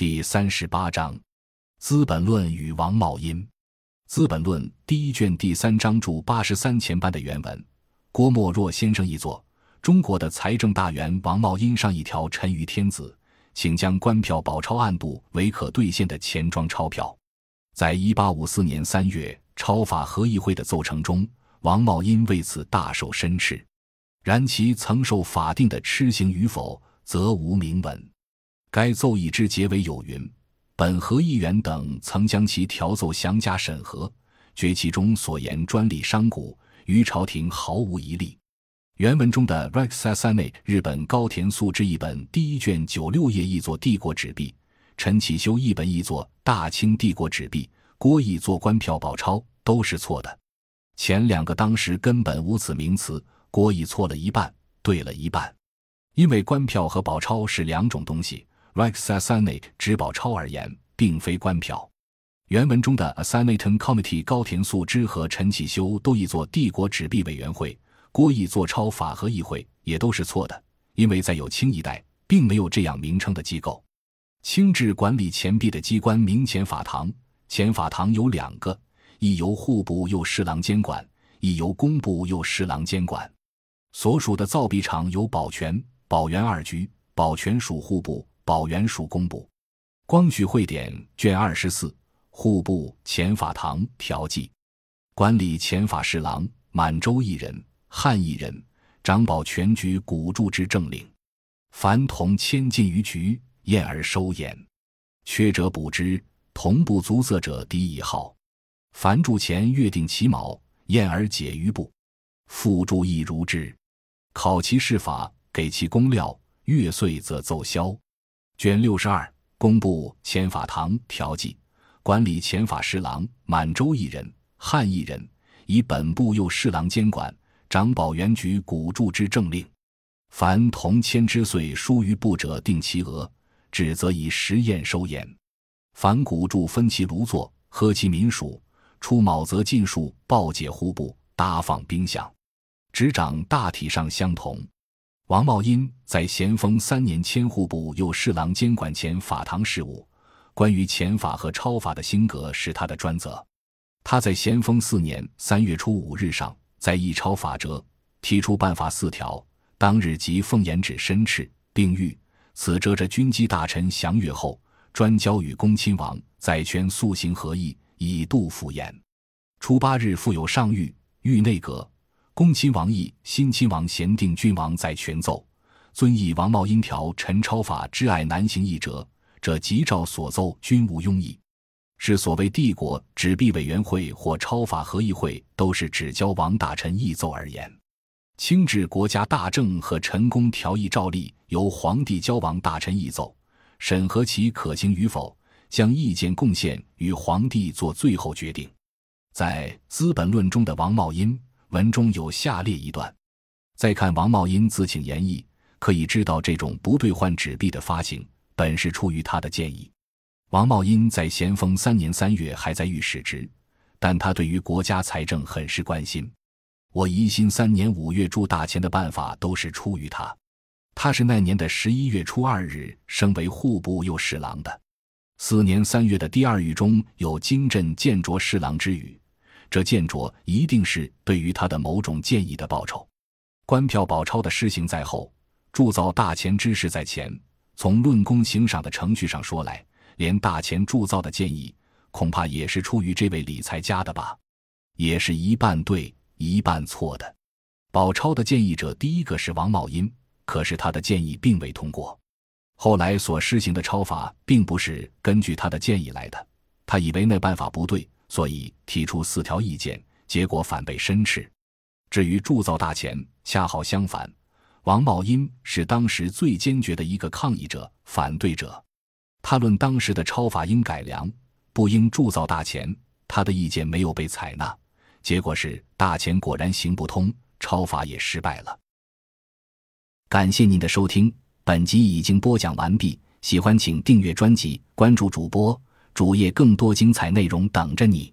第三十八章《资本论》与王茂殷，《资本论》第一卷第三章注八十三前半的原文，郭沫若先生译作。中国的财政大员王茂殷上一条陈于天子，请将官票宝钞暗度为可兑现的钱庄钞票。在一八五四年三月超法合议会的奏成中，王茂殷为此大受申斥。然其曾受法定的痴行与否，则无明文。该奏议之结尾有云：“本合议员等曾将其条奏详加审核，觉其中所言专利商贾，于朝廷毫无疑利。”原文中的 Rex s a n e 日本高田素之一本第一卷九六页译作帝国纸币，陈启修一本译作大清帝国纸币，郭译作官票宝钞，都是错的。前两个当时根本无此名词，郭译错了一半，对了一半。因为官票和宝钞是两种东西，Rex s a n e 指宝钞而言，并非官票。原文中的 a s s i g n a t o n Committee 高田素之和陈启修都译作帝国纸币委员会。郭义做钞法和议会也都是错的，因为在有清一代并没有这样名称的机构。清制管理钱币的机关名钱法堂，钱法堂有两个，一由户部右侍郎监管，一由工部右侍郎监管。所属的造币厂有保全、保元二局，保全属户部，宝元属工部。光绪会典卷二十四，户部钱法堂条记，管理钱法侍郎满洲一人。汉一人掌保全局古铸之政令，凡铜千进于局，验而收焉，缺者补之，铜不足色者抵以号。凡铸钱月定其卯，验而解于部，复铸亦如之。考其事法，给其工料，月岁则奏销。卷六十二，工部钱法堂条记，管理遣法侍郎满洲一人，汉一人，以本部右侍郎监管。掌保原局古铸之政令，凡同千之岁疏于部者，定其额，止则以实验收验。凡古铸分其炉作，喝其民属，出卯则尽数报解户部，搭放兵饷。执掌大体上相同。王茂英在咸丰三年迁户部右侍郎监管钱法堂事务，关于钱法和钞法的兴革是他的专责。他在咸丰四年三月初五日上。在议抄法折，提出办法四条。当日即奉严旨申斥，并谕此折着军机大臣详阅后，专交与恭亲王，载权速行合议，以度复言。初八日复有上谕，谕内阁，恭亲王奕新亲王咸定郡王在权奏，遵义王茂英条陈超法之爱难行议折，者即照所奏均无庸议。是所谓帝国纸币委员会或超法合议会，都是只交王大臣议奏而言。清治国家大政和陈功条议照例由皇帝交王大臣议奏，审核其可行与否，将意见贡献与皇帝做最后决定。在《资本论》中的王茂英文中有下列一段：再看王茂英自请言议，可以知道这种不兑换纸币的发行，本是出于他的建议。王茂英在咸丰三年三月还在御史职，但他对于国家财政很是关心。我宜兴三年五月铸大钱的办法都是出于他。他是那年的十一月初二日升为户部右侍郎的。四年三月的第二谕中有京镇建着侍郎之语，这建着一定是对于他的某种建议的报酬。官票宝钞的施行在后，铸造大钱之事在前。从论功行赏的程序上说来。连大钱铸造的建议，恐怕也是出于这位理财家的吧，也是一半对一半错的。宝钞的建议者第一个是王茂英，可是他的建议并未通过。后来所施行的钞法，并不是根据他的建议来的，他以为那办法不对，所以提出四条意见，结果反被申斥。至于铸造大钱，恰好相反，王茂英是当时最坚决的一个抗议者、反对者。他论当时的钞法应改良，不应铸造大钱，他的意见没有被采纳，结果是大钱果然行不通，钞法也失败了。感谢您的收听，本集已经播讲完毕。喜欢请订阅专辑，关注主播主页，更多精彩内容等着你。